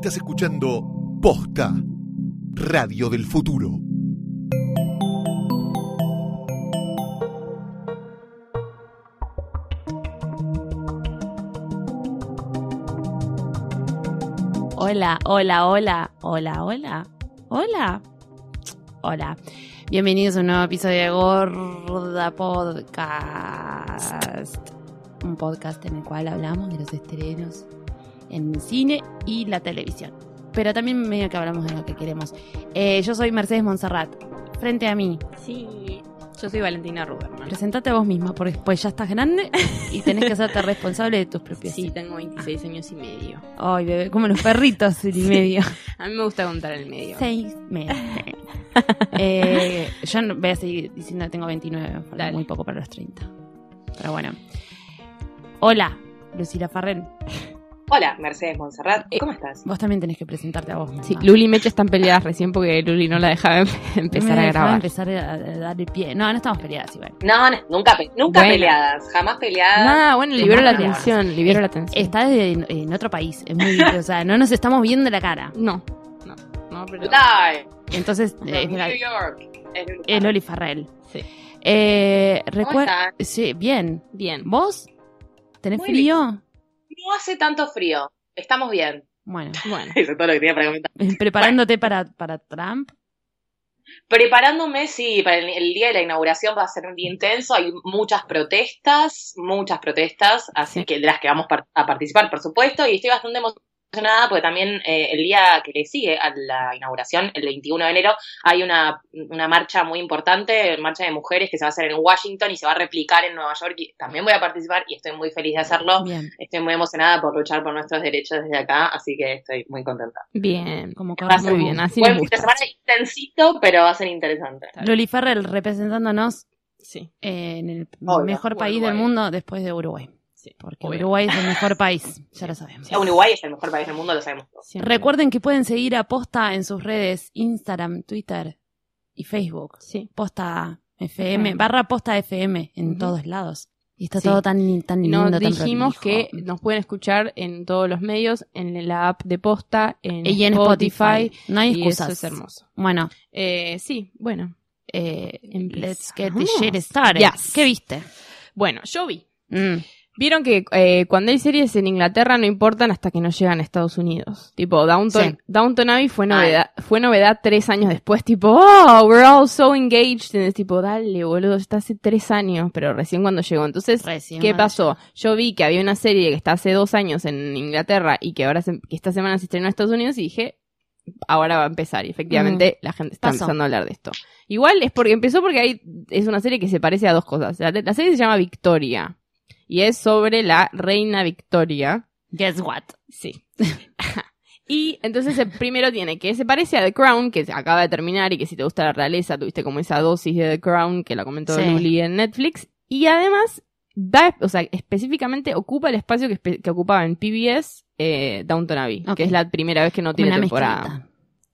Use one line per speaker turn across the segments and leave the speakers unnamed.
Estás escuchando Posta, Radio del Futuro.
Hola, hola, hola, hola, hola, hola, hola. Bienvenidos a un nuevo episodio de Gorda Podcast. Un podcast en el cual hablamos de los estrenos en el cine y la televisión. Pero también medio que hablamos de lo que queremos. Eh, yo soy Mercedes Monserrat. Frente a mí,
Sí, yo soy Valentina Ruberman.
presentate a vos misma, porque después ya estás grande y tenés que hacerte responsable de tus propios
Sí, tengo 26 años y medio.
Ay, bebé, como los perritos y medio.
A mí me gusta contar el medio.
Seis meses. eh, yo no- voy a seguir diciendo que tengo 29, falta
Dale.
muy poco para los 30. Pero bueno. Hola, Lucila Farrell.
Hola, Mercedes Monserrat. ¿Cómo estás?
Vos también tenés que presentarte a vos.
Sí, Luli y Mecha están peleadas recién porque Luli no la dejaba em-
No
empezar
me
a grabar.
empezar a, a dar el pie. No, no estamos peleadas igual.
No, no, nunca, pe- nunca
Bueno.
peleadas, jamás peleadas.
Nada, bueno, libero la atención, libero la atención.
Está de- en, en otro país. Es muy, o sea, no nos estamos viendo la cara.
No, no, no, pero...
Live,
Entonces, eh,
from
es, la-
New York. Es
Loli Farrell.
Sí.
Eh,
¿Cómo
recuerda.
están?
Sí, bien.
Bien.
¿Vos? ¿Tenés
Muy
frío?
No hace tanto frío. Estamos bien.
Bueno,
Bueno,
Eso es todo lo que tenía para comentar.
preparándote para, para Trump.
Preparándome, sí, para el, el día de la inauguración va a ser un día intenso. Hay muchas protestas, muchas protestas, así
Sí.
que de las que vamos par- a participar, por supuesto. Y estoy bastante emocionada porque también eh, el día que le sigue a la inauguración, el 21 de enero, hay una, una marcha muy importante, marcha de mujeres que se va a hacer en Washington y se va a replicar en Nueva York. Y también voy a participar y estoy muy feliz de hacerlo.
Bien.
Estoy muy emocionada por luchar por nuestros derechos desde acá, así que estoy muy contenta.
bien.
Como
Va a ser
Muy bien, así
buen fin de semana intensito, pero va a ser interesante.
Loli Farrell representándonos
Sí,
eh, en el
Obvio,
mejor país
Uruguay.
del mundo después de Uruguay.
Sí.
Porque
obvio.
Uruguay es el mejor país, ya lo sabemos.
Sí, Uruguay es el mejor país del mundo, lo sabemos todos.
Recuerden que pueden seguir a Posta en sus redes Instagram, Twitter y Facebook.
Sí.
Posta FM, barra Posta FM en todos lados. Y está
Sí.
todo tan, tan lindo,
Nos
tan
dijimos
prolijo.
que nos pueden escuchar en todos los medios, en la app de Posta, en,
Y en Spotify. No hay
y
excusas.
eso es hermoso.
Bueno,
Eh, sí, bueno.
eh, let's get the shit started.
Yes.
¿Qué viste?
Bueno, yo vi.
Mm.
Vieron que eh, cuando hay series en Inglaterra no importan hasta que no llegan a Estados Unidos. Tipo, Downton,
Sí.
Downton Abbey fue novedad, fue novedad tres años después. Tipo, oh, we're all so engaged. Y es tipo, dale, boludo, está hace tres años, pero recién cuando llegó. Entonces,
Recién
¿qué pasó? Yo vi que había una serie que está hace dos años en Inglaterra y que ahora se- que esta semana se estrenó en Estados Unidos y dije, ahora va a empezar. Y efectivamente la gente está
Mm. Pasó.
empezando a hablar de esto. Igual es porque empezó porque hay, es una serie que se parece a dos cosas. La, la serie se llama Victoria y es sobre la reina Victoria.
Guess what?
Sí. y entonces el primero tiene que se parece a The Crown, que se acaba de terminar y que si te gusta la realeza tuviste como esa dosis de The Crown que la comentó
Sí.
Luli en Netflix. Y además va, o sea, específicamente ocupa el espacio que, ocupaba en PBS eh, Downton Abbey, que es la primera vez que no tiene
Una
temporada.
mezclita.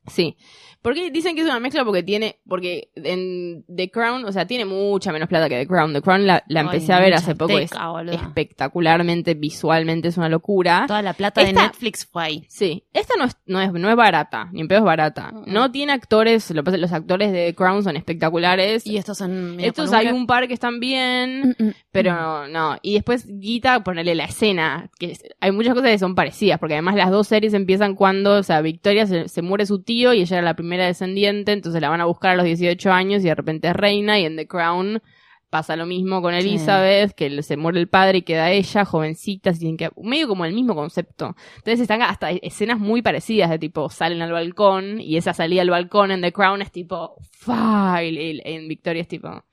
Sí. Porque dicen que es una mezcla porque tiene, porque en The Crown, o sea, tiene mucha menos plata que The Crown. The Crown la, la
Ay,
empecé a ver hace poco, es
teca,
espectacularmente, visualmente es una locura.
Toda la plata de Netflix fue ahí.
Sí, esta no es, no es, no es barata, ni en pedo es barata.
Mm.
No tiene actores, lo los actores de The Crown son espectaculares.
Y estos son.
Estos hay un par que están bien,
Mm, mm,
pero no. Y después Guita, ponerle la escena, que es- hay muchas cosas que son parecidas, porque además las dos series empiezan cuando, o sea, Victoria se, se muere su tío y ella era la primera descendiente, entonces la van a buscar a los 18 años y de repente es reina y en The Crown pasa lo mismo con
Sí.
Elizabeth, que se muere el padre y queda ella, jovencita, que medio como el mismo concepto. Entonces están hasta escenas muy parecidas de tipo salen al balcón y esa salida al balcón en The Crown es tipo, fa, en Victoria es tipo,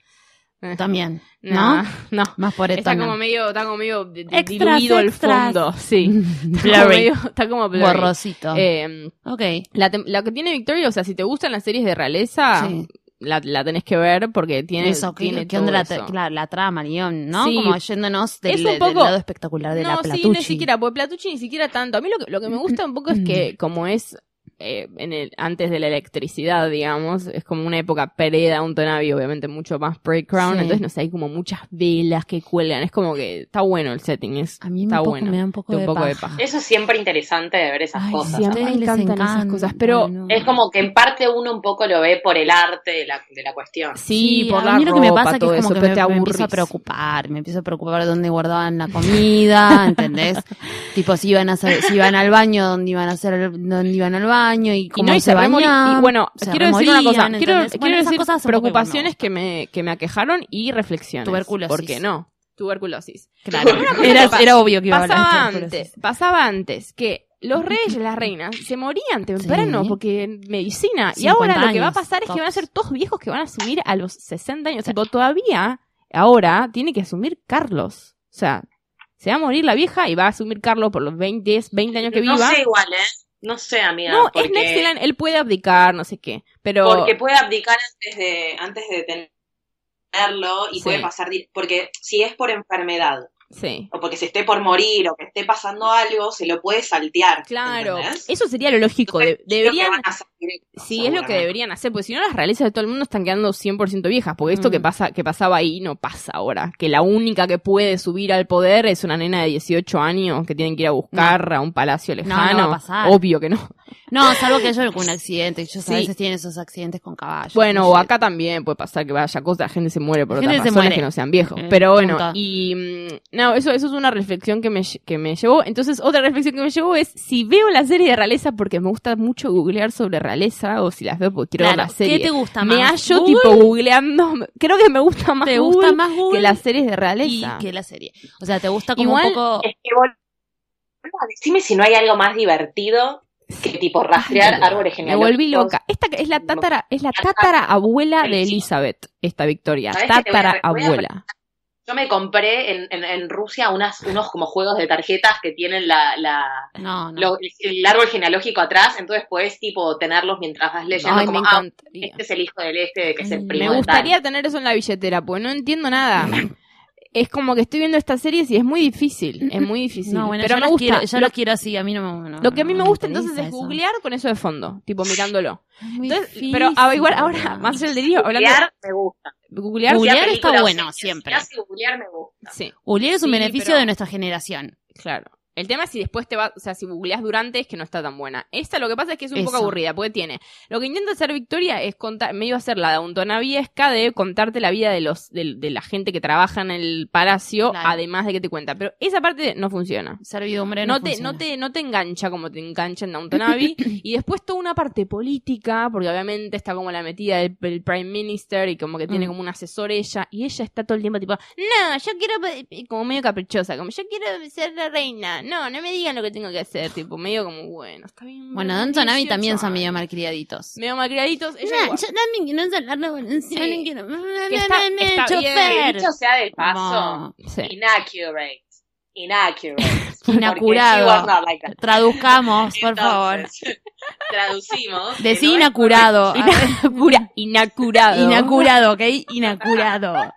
También.
no,
¿No?
no.
Más por
Está como medio, está como medio
Extras,
diluido el
extras.
fondo, sí. Está como medio- está como blurry.
Borrosito.
Eh,
ok.
la, tem- la que tiene Victoria, o sea, si te gustan las series de realeza,
Sí.
la, la tenés que ver porque tiene,
Eso, ¿qué,
tiene
qué onda la,
eso.
la, la trama, el guion, ¿no?
Sí.
Como yéndonos del,
Es un
del lado espectacular de la
no,
Platucci.
sí, ni siquiera, porque Platucci ni siquiera tanto. A mí lo que, lo que me gusta un poco es que como es eh, en el, antes de la electricidad, digamos, es como una época pre-Downton Abbey, obviamente mucho más pre-Crown,
Sí.
entonces no sé, hay como muchas velas que cuelgan, es como que está bueno el setting, es,
A mí me,
está
un poco-
bueno.
me da un poco, de,
un poco de
paja.
Eso es siempre interesante de ver esas
Ay,
cosas.
sí, a mí me encantan esas
encanta.
cosas, pero
no.
Es como que en parte uno un poco lo ve por el arte de la, de la cuestión.
Sí, por
a
la
mí lo que me
ropa,
pasa que
todo
es como
eso,
que me,
te
me empiezo a preocupar, me empiezo a preocupar de dónde guardaban la comida, ¿entendés? tipo si iban a hacer, si iban al baño, dónde iban a hacer, dónde iban al baño y
Y
cómo
no, y
se,
se
bañaban.
y bueno,
se
quiero decir una cosa, quiero, quiero
Bueno, esas
decir
cosas
preocupaciones que me, que me aquejaron y reflexiones.
Tuberculosis.
¿Por qué no? Tuberculosis.
Claro, era, era obvio que iba a hablar
Pasaba
de tuberculosis.
antes, pasaba antes que los reyes y las reinas se morían temprano
Sí.
porque medicina. Y
50
ahora lo que va a
años,
pasar es que van a ser todos viejos que van a asumir a los 60 años. Tipo, todavía, ahora, tiene que asumir Carlos. O sea, se va a morir la vieja y va a asumir Carlos por los 20, 20 años que
no
viva.
sé igual, ¿eh? No sé, amiga.
No,
porque,
es line, él puede abdicar, no sé qué. Pero
porque puede abdicar antes de, antes de tenerlo y
Sí.
puede pasar... Porque si es por enfermedad
sí.
o porque se esté por morir o que esté pasando algo, se lo puede saltear.
Claro,
¿entendés?
eso sería lo lógico.
Entonces,
deberían
directo,
Sí, es lo que deberían hacer, porque si no las realezas de todo el mundo están quedando 100% viejas, porque esto
Mm.
que pasa que pasaba ahí no pasa ahora, que la única que puede subir al poder es una nena de 18 años que tienen que ir a buscar a un palacio
No, no
lejano.
va a pasar.
Obvio que no.
No, salvo que haya algún accidente. Ellos
Sí.
a veces tienen esos accidentes con caballos.
Bueno,
no
o acá también puede pasar que vaya cosas, la gente se muere por
La
otras razones
muere.
que no sean viejos.
Eh,
Pero bueno,
punto.
y mm, no, eso, eso es una reflexión que me, que me llevó. Entonces, otra reflexión que me llevó es si veo la serie de realeza porque me gusta mucho googlear sobre realeza o si las veo porque quiero ver
Claro,
la serie.
¿Qué te gusta más?
Me hallo
¿Google?
tipo googleando. Creo que me gusta más
¿Te
Google
gusta más Google?
que las series de
y
realeza.
que la serie. O sea, te gusta como
Igual
un poco...
Es que boluda, decime si no hay algo más divertido que tipo rastrear árboles
Me
genealógicos.
volví loca. Esta es la tatara, es la tatara abuela de Elizabeth, esta Victoria.
¿Sabes qué te voy a-
Tatara
voy a-
abuela.
Yo me compré en, en, en Rusia unas, unos como juegos de tarjetas que tienen la, la,
No, no.
lo- el árbol genealógico atrás, entonces puedes tipo tenerlos mientras vas leyendo
Ay,
como, ah, este es el hijo del este, que es el
Mm,
primo
Me
de
gustaría
tal.
tener eso en la billetera, porque no entiendo nada. Es como que estoy viendo estas series y es muy difícil, es muy difícil.
No, bueno,
pero
yo
me gusta.
quiero, yo
lo,
quiero así, a mí no me no,
lo que a mí
no
me gusta entonces es
eso.
googlear con eso de fondo, tipo mirándolo. Entonces,
difícil,
pero ah, igual ahora, más allá del delirio, hablando
Googlear me gusta.
googlear,
está bueno, siempre.
googlear me gusta.
sí,
Googlear es un
Sí,
beneficio
pero-
de nuestra generación.
claro. El tema es si después te va, o sea, si googleas durante es que no está tan buena. Esta lo que pasa es que es un poco aburrida, porque tiene, lo que intenta hacer Victoria es contar, me iba a hacer la Downtonaviesca de contarte la vida de los, de, de la gente que trabaja en el palacio,
Claro.
además de que te cuenta. Pero esa parte no funciona.
Servidumbre no,
no te,
funciona.
no te, no te engancha como te engancha en Downton Abbey. y después toda una parte política, porque obviamente está como la metida del, del Prime Minister y como que tiene
Mm.
como un asesor ella. Y ella está todo el tiempo tipo, no, yo quiero, como medio caprichosa, como yo quiero ser la reina. No, no me digan lo que tengo que hacer. Tipo, medio como, bueno, está bien.
Bueno, Abbey
18
también son medio malcriaditos.
Medio malcriaditos. Ella igual.
yo también quiero
Sí.
quiero-
Que está-
me-
está
chofer.
bien.
Dicho sea del paso,
No.
Sí.
inaccurate. Inaccurate.
Inacurado.
Like.
Traduzcamos, por favor.
Traducimos.
Decí
no
inacurado.
Inacura- inacurado.
Inacurado, ¿ok? Inacurado.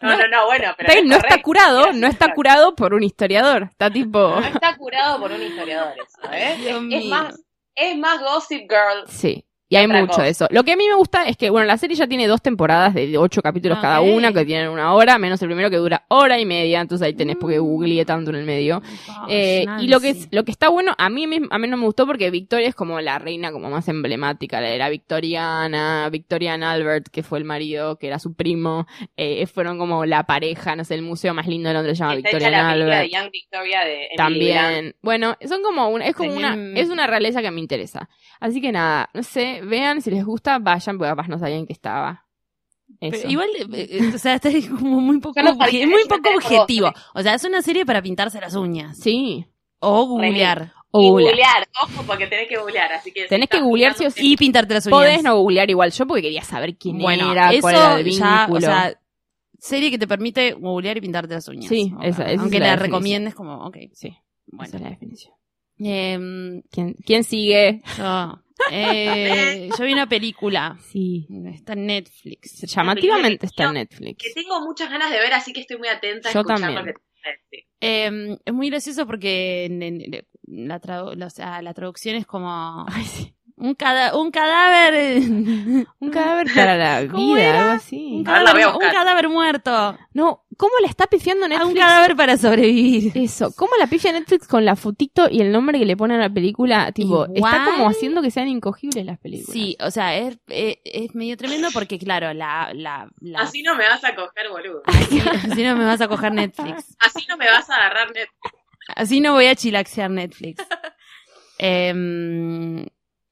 No, no, no, bueno, pero
no está curado, no está curado por un historiador. Está tipo.
No está curado por un historiador eso, ¿eh?
Dios
es,
mío.
más, es más Gossip Girl.
Sí. Y hay mucho
cosa.
de eso. Lo que a mí me gusta es que, bueno, la serie ya tiene dos temporadas de ocho capítulos cada una, que tienen una hora, menos el primero que dura hora y media, entonces ahí tenés porque googleé tanto en el medio. Eh, y lo que, es- lo que está bueno, a mí, a mí no me gustó porque Victoria es como la reina como más emblemática, la era victoriana, Victorian Albert, que fue el marido, que era su primo, eh, fueron como la pareja, no sé, el museo más lindo de Londres se llama
Está hecha
Victorian
la
Albert.
de Young Victoria de Emily
También, bueno, son como una, es como una, es una realeza que me interesa. Así que nada, no sé, vean si les gusta, vayan, porque capaz no sabían que estaba. Eso.
Pero igual, eh, eh, o sea, está como muy poco,
no sabía,
muy poco objetivo.
vos.
O sea, es una serie para pintarse las uñas.
Sí.
O googlear.
O
Y
googlear.
googlear, ojo, porque tenés que googlear, así que... si
Tenés que googlear sí o sí.
Y pintarte las uñas.
Podés no googlear igual yo porque quería saber quién
bueno,
era,
eso
cuál era el
ya,
vínculo.
o sea, serie que te permite googlear y pintarte las uñas.
Sí,
O-
esa- esa es
Aunque
la
la,
definición.
recomiendes como, ok,
sí, esa
bueno.
es la definición.
Em,
¿Quién, quién sigue?
yo, eh, yo vi una película.
Sí.
Está en Netflix.
Llamativamente está en Netflix.
Que tengo muchas ganas de ver, así que estoy muy atenta a
Yo
escuchar
también.
que a decir.
Eh, es muy gracioso porque en- en- la, tradu- la- o sea, la traducción es como
Ay, sí.
Un, cada- un cadáver.
Un cadáver para la
¿Cómo
vida,
era?
algo
Un
así.
La voy
cadáver, un cadáver muerto.
No, ¿cómo la está pifiando
A
Netflix?
un cadáver para sobrevivir.
Eso, ¿cómo la pifia Netflix con la fotito y el nombre que le ponen a la película? Tipo, está como haciendo que sean incogibles las películas.
Sí, o sea, es, es, es medio tremendo porque, claro, la... la, la
Así no me vas a coger, boludo.
así, así no me vas a coger Netflix.
Así no me vas a agarrar net.
Así no voy a chilaxear Netflix. Em,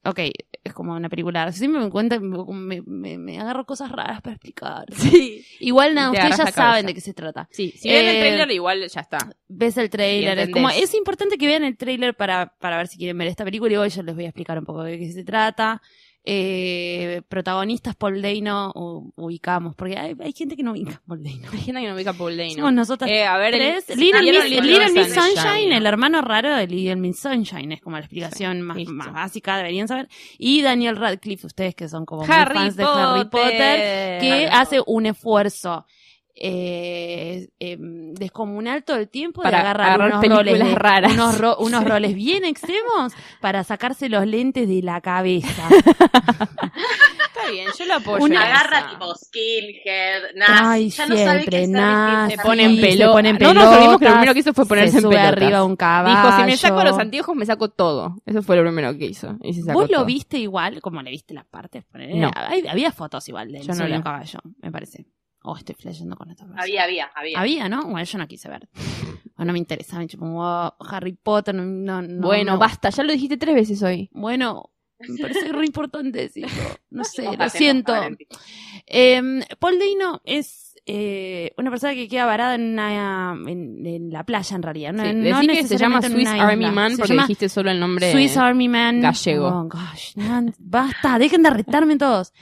ok, es como una película. Siempre me cuenta, me, me, me agarro cosas raras para explicar.
Sí.
Igual nada,
Te
ustedes ya saben de qué se trata.
Sí, si ven el
Eh,
trailer igual ya está.
Ves el trailer, es como, es importante que vean el trailer para, para ver si quieren ver esta película y hoy yo les voy a explicar un poco de qué se trata. Eh, protagonistas Paul Dano u- ubicamos, porque hay, hay gente que no ubica Paul Dano.
Hay gente que no ubica Paul Dano.
Somos nosotras
Eh, a ver, el-
tres.
si
Little, Miss,
Little
Little
Miss
Miss Sunshine,
Sunshine.
el hermano raro de Little Miss Sunshine, es como la explicación más, más básica, deberían saber. Y Daniel Radcliffe, ustedes que son como
Harry
fans de Harry Potter, que hace un esfuerzo eh, em, descomunal todo el tiempo
Para
de agarrar
agarrar
unos
películas
roles, de-
raras.
Unos, ro- unos roles bien extremos para sacarse los lentes de la cabeza.
Está bien, yo lo apoyo.
Una-
Agarra tipo skinhead, nazi.
Ay,
ya no sabe qué
siempre nazi,
Se pone en
se
pelota.
pone en
No nos olvidemos que lo
pelotas,
primero que hizo fue ponerse
se
en pelotas.
arriba un caballo.
Dijo, si me saco los anteojos me saco todo. Eso fue lo primero que hizo. Y se sacó
¿Vos lo viste igual? como le viste las partes?
No.
Hay- había fotos igual de él
Yo no
un caballo, me parece. Oh, estoy flasheando con esta persona.
Había, había, había.
Había, ¿no? Bueno, yo no quise ver. O no me interesaba. Me chupó un huevo. Harry Potter, no, no, no-
Bueno,
no.
basta, ya lo dijiste tres veces hoy.
Bueno, me parece re importante decirlo. No sé, lo
Pasemos,
siento. Eh, Paul Dano es eh, una persona que queda varada en, una, en, en la playa, en realidad. No,
Sí,
no
decí que se llama
necesariamente en
Swiss Army
isla.
Man
Se
porque dijiste solo el nombre
Swiss Army Man.
gallego.
Oh, gosh, no, basta, dejen de retarme todos.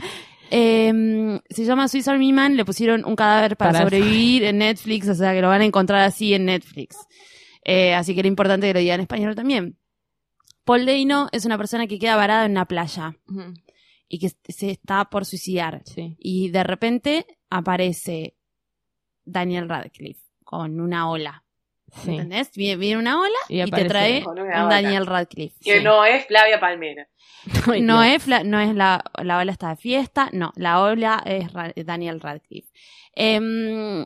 Eh, se llama Swiss Army Man, le pusieron un cadáver para,
Para-
sobrevivir en Netflix, o sea que lo van a encontrar así en Netflix. Eh, así que era importante que lo digan en español también. Paul Dano es una persona que queda varada en una playa y que se está por suicidar.
Sí.
Y de repente aparece Daniel Radcliffe con una ola.
Sí.
¿Entendés? Viene, viene una ola
Y
y, te trae un. Daniel Radcliffe.
Que
Sí.
no es Flavia Palmera.
No
Dios.
es, fla- no es la, la ola está de fiesta, no, la ola es Ra- Daniel Radcliffe. Em,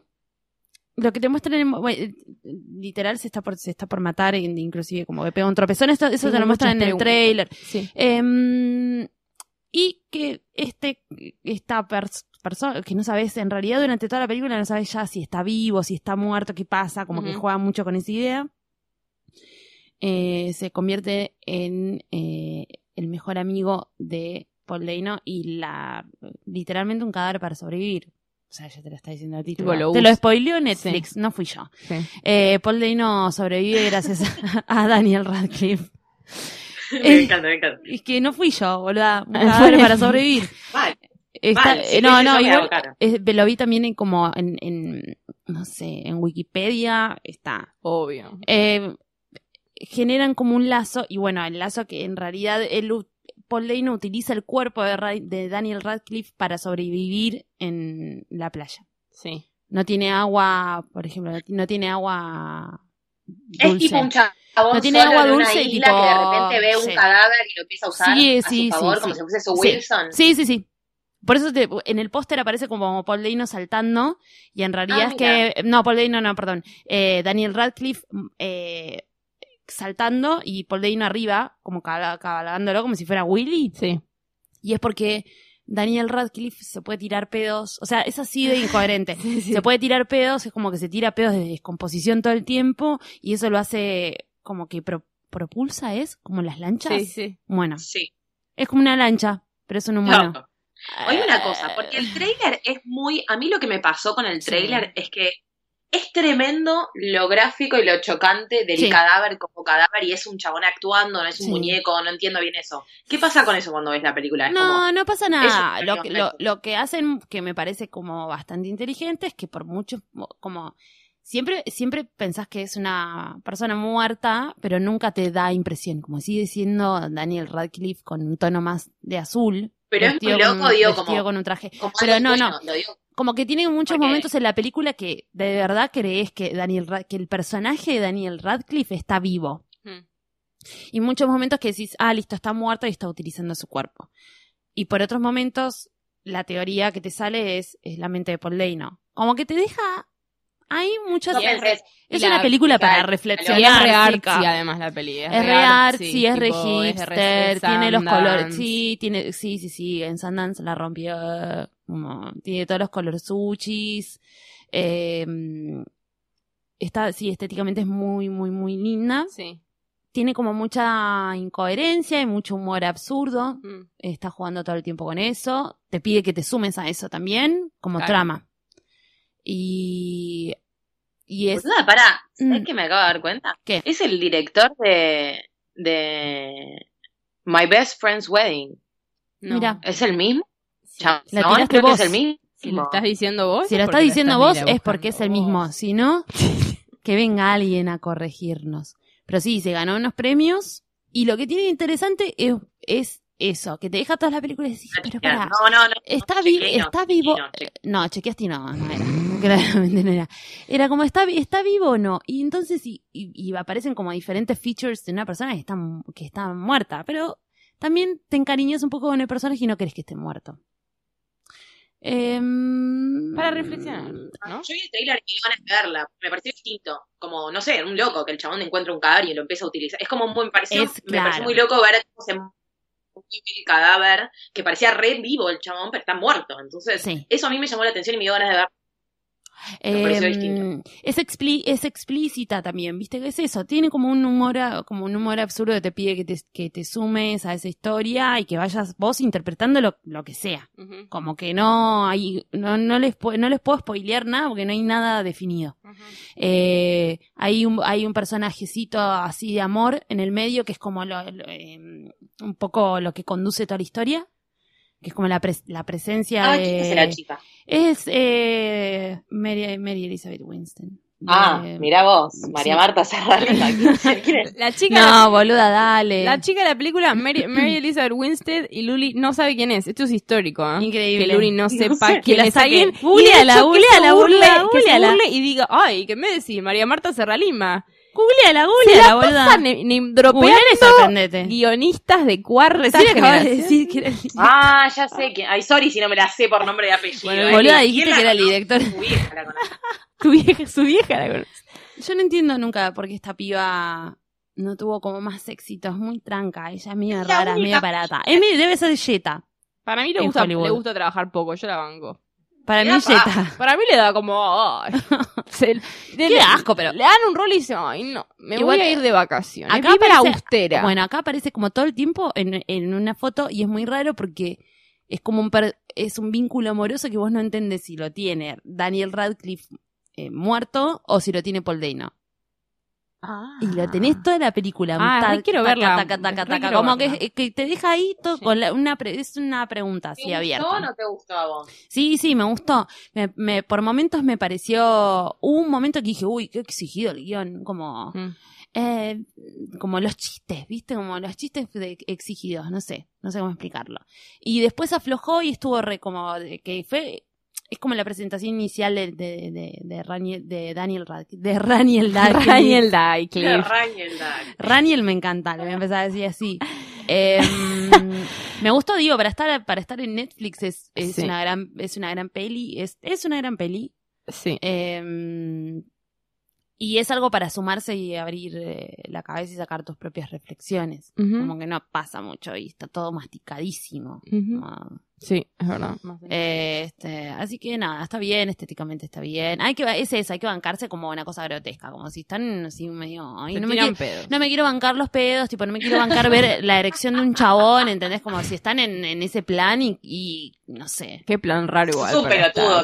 lo que te muestran en, bueno, literal se está por, se está por matar, in- inclusive como que pega un tropezón, esto, eso te lo muestran en el trailer.
Sí.
Em, y que este, esta persona, que no sabes, en realidad durante toda la película no sabes ya si está vivo, si está muerto, qué pasa, como que juega mucho con esa idea. Eh, se convierte en eh, el mejor amigo de Paul Dano y la literalmente un cadáver para sobrevivir. O sea, ya te lo está diciendo el título.
Tipo, lo
te lo
usa.
spoileó Netflix, no fui yo.
sí.
Eh, Paul Dano sobrevive gracias a, a Daniel Radcliffe.
Me encanta, me encanta.
Es que no fui yo, boluda. Un cadáver para sobrevivir.
Vale.
Está-
Vale, si
eh, no, no, igual eh, lo vi también en como en, en, no sé, en Wikipedia está.
Obvio.
Eh, generan como un lazo, y bueno, el lazo que en realidad u- Paul Dano utiliza el cuerpo de, Ra- de Daniel Radcliffe para sobrevivir en la playa.
Sí.
No tiene agua, por ejemplo, no ti- no tiene agua
Es
dulce.
tipo un chabón
No tiene
solo
agua
en una
dulce,
isla
tipo-
que de repente ve un
sí.
cadáver y lo empieza a usar
Sí,
a
sí,
su favor como si fuese su. Wilson.
Sí, sí, sí. Por eso te- en el póster aparece como Paul Dano saltando y en realidad
Ah,
es que... No, Paul Dano no, perdón. Eh, Daniel Radcliffe mm, eh, saltando y Paul Dano arriba, como cabal- cabalgándolo como si fuera Willy.
Sí.
Y es porque Daniel Radcliffe se puede tirar pedos. O sea, es así de incoherente.
Sí, sí.
Se puede tirar pedos, es como que se tira pedos de descomposición todo el tiempo y eso lo hace como que pro- propulsa, ¿es? Como las lanchas.
Sí, sí.
Bueno,
Sí.
es como una lancha, pero es un humano.
No. Oye, una cosa, porque el trailer es muy. A mí lo que me pasó con el
Sí.
trailer es que es tremendo lo gráfico y lo chocante del
Sí.
cadáver como cadáver y es un chabón actuando, no es un
Sí.
muñeco, no entiendo bien eso. ¿Qué pasa con eso cuando ves la película? Es
No,
como,
no pasa nada. Lo que, lo, lo que hacen, que me parece como bastante inteligente, es que por muchos, como, siempre, siempre pensás que es una persona muerta, pero nunca te da impresión. Como sigue siendo Daniel Radcliffe con un tono más de azul.
Pero es muy loco, digo, como-
con un traje.
como
Pero no,
bueno,
no.
digo.
Como que tiene muchos
Porque-
momentos en la película que de verdad crees que Daniel Ra- que el personaje de Daniel Radcliffe está vivo. Y muchos momentos que decís, ah, listo, está muerto y está utilizando su cuerpo. Y por otros momentos, la teoría que te sale es, es la mente de Paul Dano. Como que te deja hay muchas...
Es
una película para reflexionar.
Y es re artsy, además, la peli. Es,
Es re artsy, es re hipster, tiene los colores, sí, tiene, sí, sí, sí, en Sundance la rompió, como, tiene todos los colores suchis, eh, está, sí, estéticamente es muy, muy, muy linda,
Sí.
tiene como mucha incoherencia y mucho humor absurdo,
Mm.
está jugando todo el tiempo con eso, te pide que te sumes a eso también, como
Claro.
trama. Y, y es,
Boluda, pará, ¿sabes
Mm.
qué me acabo de dar cuenta?
¿Qué?
Es el director de, de My Best Friend's Wedding.
No.
Mira.
¿Es el mismo?
La tiraste
creo
vos.
que es el mismo.
Si lo estás diciendo vos.
Si
es
lo
porque
estás diciendo vos es porque es el mismo.
vos.
Si no, que venga alguien a corregirnos. Pero sí, se ganó unos premios. Y lo que tiene interesante es, es eso, que te deja todas las películas y decís, pero pará,
No, no, no.
está, vi- está vivo.
no, chequeé.
No, chequeaste y no, no era. Claramente no era. Era como, ¿está, está vivo o no? Y entonces, y, y- y aparecen como diferentes features de una persona que está, que está muerta. Pero también te encariñas un poco con el personaje y no crees que esté muerto. Em,
Para reflexionar, ¿no?
Yo vi el trailer y me ganas de verla. Me pareció distinto. Como, no sé, un loco que el chabón encuentra un cadáver y lo empieza a utilizar. Es como muy, me pareció,
Es
me pareció
claro.
muy loco ver cómo se el cadáver, que parecía re vivo el chabón, pero está muerto. Entonces,
Sí.
eso a mí me llamó la atención y me dio ganas de ver. Pareció
Em, es, expli- es explícita también, ¿viste? ¿Qué es eso? Tiene como un humor, como un humor absurdo que te pide que te, que te sumes a esa historia y que vayas vos interpretando lo, lo que sea. Como que no hay, no, no les no les puedo spoilear nada porque no hay nada definido. Eh, hay un, hay un personajecito así de amor en el medio que es como lo, lo, em, un poco lo que conduce toda la historia. Que es como la, pres- la presencia
Ah,
de...
¿quién es la chica?
Es eh, Mary, Mary Elizabeth Winston.
Ah,
Eh,
mira vos, María
sí.
Marta Serralima.
La chica.
No, boluda, dale.
La chica de la película, Mary, Mary Elizabeth Winstead y Luli no sabe quién es. Esto es histórico, ¿eh?
Increíble.
Que Luli no sepa
sé.
quién
Que la
es alguien. De burle, que se
googleala.
burle y diga, ay, ¿qué me decís? María Marta Serralima.
Googleala, googleala,
la
boluda. y sorprendete.
guionistas de cuarta
Recién acabas de decir que era el
Ah, ya sé quién. Ay, sorry si no me la sé por nombre de apellido.
Bueno,
eh.
boluda,
¿Quién
dijiste que era el director.
Tu vieja la conoce.
Tu vieja, su vieja la conoce.
Yo no entiendo nunca por qué esta piba no tuvo como más éxitos. Muy tranca. Ella es medio
Es la
rara, medio barata. Es medio- debe ser Jetta.
Para mí le gusta, le gusta trabajar poco, yo la banco.
Para mí. Jetta.
Para mí le da como, ay. Se- le-
Qué asco, pero-
Le dan un rol y dice, ay, no, me
Igual,
voy a ir de vacaciones.
acá parece-
austera.
Bueno, acá aparece como todo el tiempo en, en una foto y es muy raro porque es como un per- es un vínculo amoroso que vos no entendés si lo tiene Daniel Radcliffe eh, muerto o si lo tiene Paul Dano.
Ah.
Y lo tenés toda la película.
Ah, quiero verla.
taca, taca, taca,
quiero
como
verla.
que, que te deja ahí todo
Sí.
con la- una pre- es una pregunta así
¿Te
abierta.
gustó o no te gustó a vos?
Sí, sí, me gustó. Me, me- por momentos me pareció, hubo un momento que dije, uy, qué exigido el guion, como,
Mm.
eh, como los chistes, ¿viste? Como los chistes de- exigidos, no sé, no sé cómo explicarlo. Y después aflojó y estuvo re como, de- que fue, es como la presentación inicial de, de, de, de, Raniel- de Daniel Radcliffe, de Raniel Radcliffe.
Daniel Radcliffe.
Raniel.
Raniel me encanta, le voy a empezar a decir así. Eh, me gustó, digo, para estar, para estar en Netflix es, es
Sí.
una gran, es una gran peli, es, es una gran peli.
Sí.
Eh, y es algo para sumarse y abrir eh, la cabeza y sacar tus propias reflexiones. Como que no pasa mucho y está todo masticadísimo.
Sí, es verdad.
eh, este, así que nada, está bien, estéticamente está bien. Hay que, es eso, hay que bancarse como una cosa grotesca, como si están así medio, ay, no me quiero-
pedos.
no me quiero bancar los pedos, tipo, no me quiero bancar ver la erección de un chabón, ¿entendés? Como si están en, en ese plan y, y no sé.
Qué plan raro igual. Estar,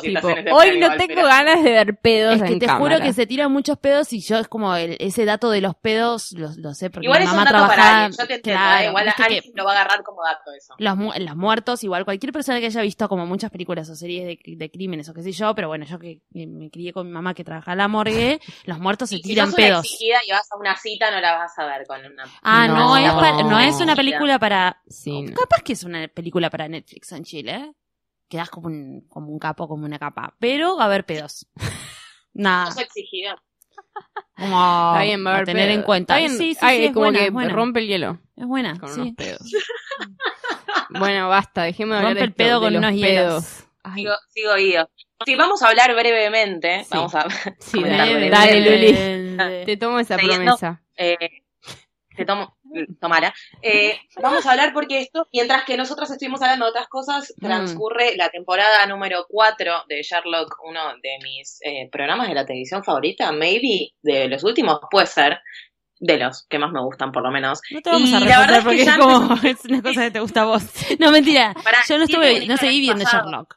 si estás
tipo,
en ese
Hoy
plan
no
igual,
tengo
pero-
ganas de ver pedos
Es que
en
te
cámara.
juro que se tiran muchos pedos y yo es como el- ese dato de los pedos, lo, lo sé porque
Igual
mi
es un
mamá
dato para. Yo te entiendo,
claro,
eh, igual alguien
que
lo va a agarrar como dato eso.
los, los muertos, igual cualquier persona que haya visto como muchas películas o series de, de crímenes o qué sé yo, pero bueno, yo que, me crié con mi mamá que trabaja en la morgue, los muertos se
Y si
tiran
una
pedos.
exigida y vas a una cita, no la vas a ver con una.
Ah, no,
No.
es no es una película para.
Sí, no.
Capaz que es una película para Netflix en Chile, ¿eh? Quedás como un, como un capo, como una capa. Pero va a haber pedos. Nada.
Sos exigida.
Como
Está bien, va a
a tener
pedos.
en cuenta.
Está bien,
Sí, sí,
ay,
sí, es
como
buena,
que
buena.
rompe el hielo
Es buena,
con
sí.
unos pedos. bueno, basta, dejemos de hablar
Rompe
de
el pedo con unos
pedos.
Sigo, sigo ido. Sí, vamos a hablar brevemente.
Sí.
Vamos a
sí, dale,
brevemente.
dale, Luli. Te tomo esa
Siguiendo-
promesa.
Eh, te tomo, tomara. Eh, vamos a hablar porque esto, mientras que nosotros estuvimos hablando de otras cosas,
Mm.
transcurre la temporada número 4 de Sherlock, uno de mis eh, programas de la televisión favorita, maybe de los últimos, puede ser, de los que más me gustan por lo menos.
No te vamos
Y
a
la verdad
responder
es que
porque es como es una cosa que te gusta a vos. No, mentira.
Pará,
Yo no estuve, no seguí viendo
pasado.
Sherlock.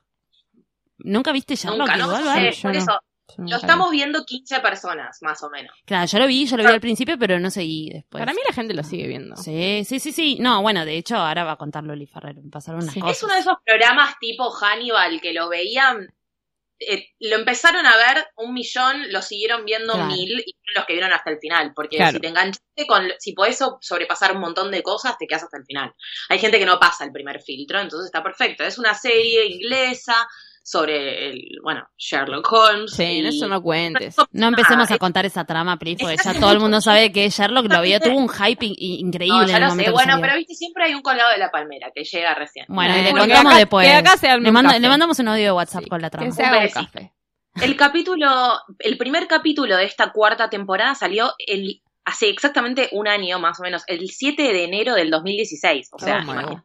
¿Nunca viste Sherlock
Nunca, no
igual,
sé, por
no.
eso.
Yo
Lo estamos viendo 15 personas, más o menos.
Claro, yo lo vi, yo lo vi al principio, pero no seguí después.
Para mí la gente lo sigue viendo.
Sí, sí, sí, sí. No, bueno, de hecho, ahora va a contar Loli Ferrer. Me pasaron unas
Sí.
cosas.
Es uno de esos programas tipo Hannibal que lo veían, eh, lo empezaron a ver un millón, lo siguieron viendo
Claro.
mil y fueron los que vieron hasta el final. Porque
Claro.
si te enganchaste con, si podés so- sobrepasar un montón de cosas, te quedas hasta el final. Hay gente que no pasa el primer filtro, entonces está perfecto. Es una serie inglesa sobre el, bueno, Sherlock Holmes.
Sí, en
y-
eso no cuentes.
No empecemos
Ah,
a contar esa trama, Pri, porque ya todo el mundo sabe que Sherlock lo había, tuvo un hype in- increíble
No,
en
ya
el
lo
momento
sé. Bueno, pero viste, siempre hay un colado de la palmera que llega recién.
Bueno, y le contamos
acá-
después. le, manda- le mandamos un audio de WhatsApp
Sí,
con la trama.
Que.
El capítulo, el primer capítulo de esta cuarta temporada salió el, hace exactamente un año más o menos, el 7 de enero del 2016. O sea,
Oh.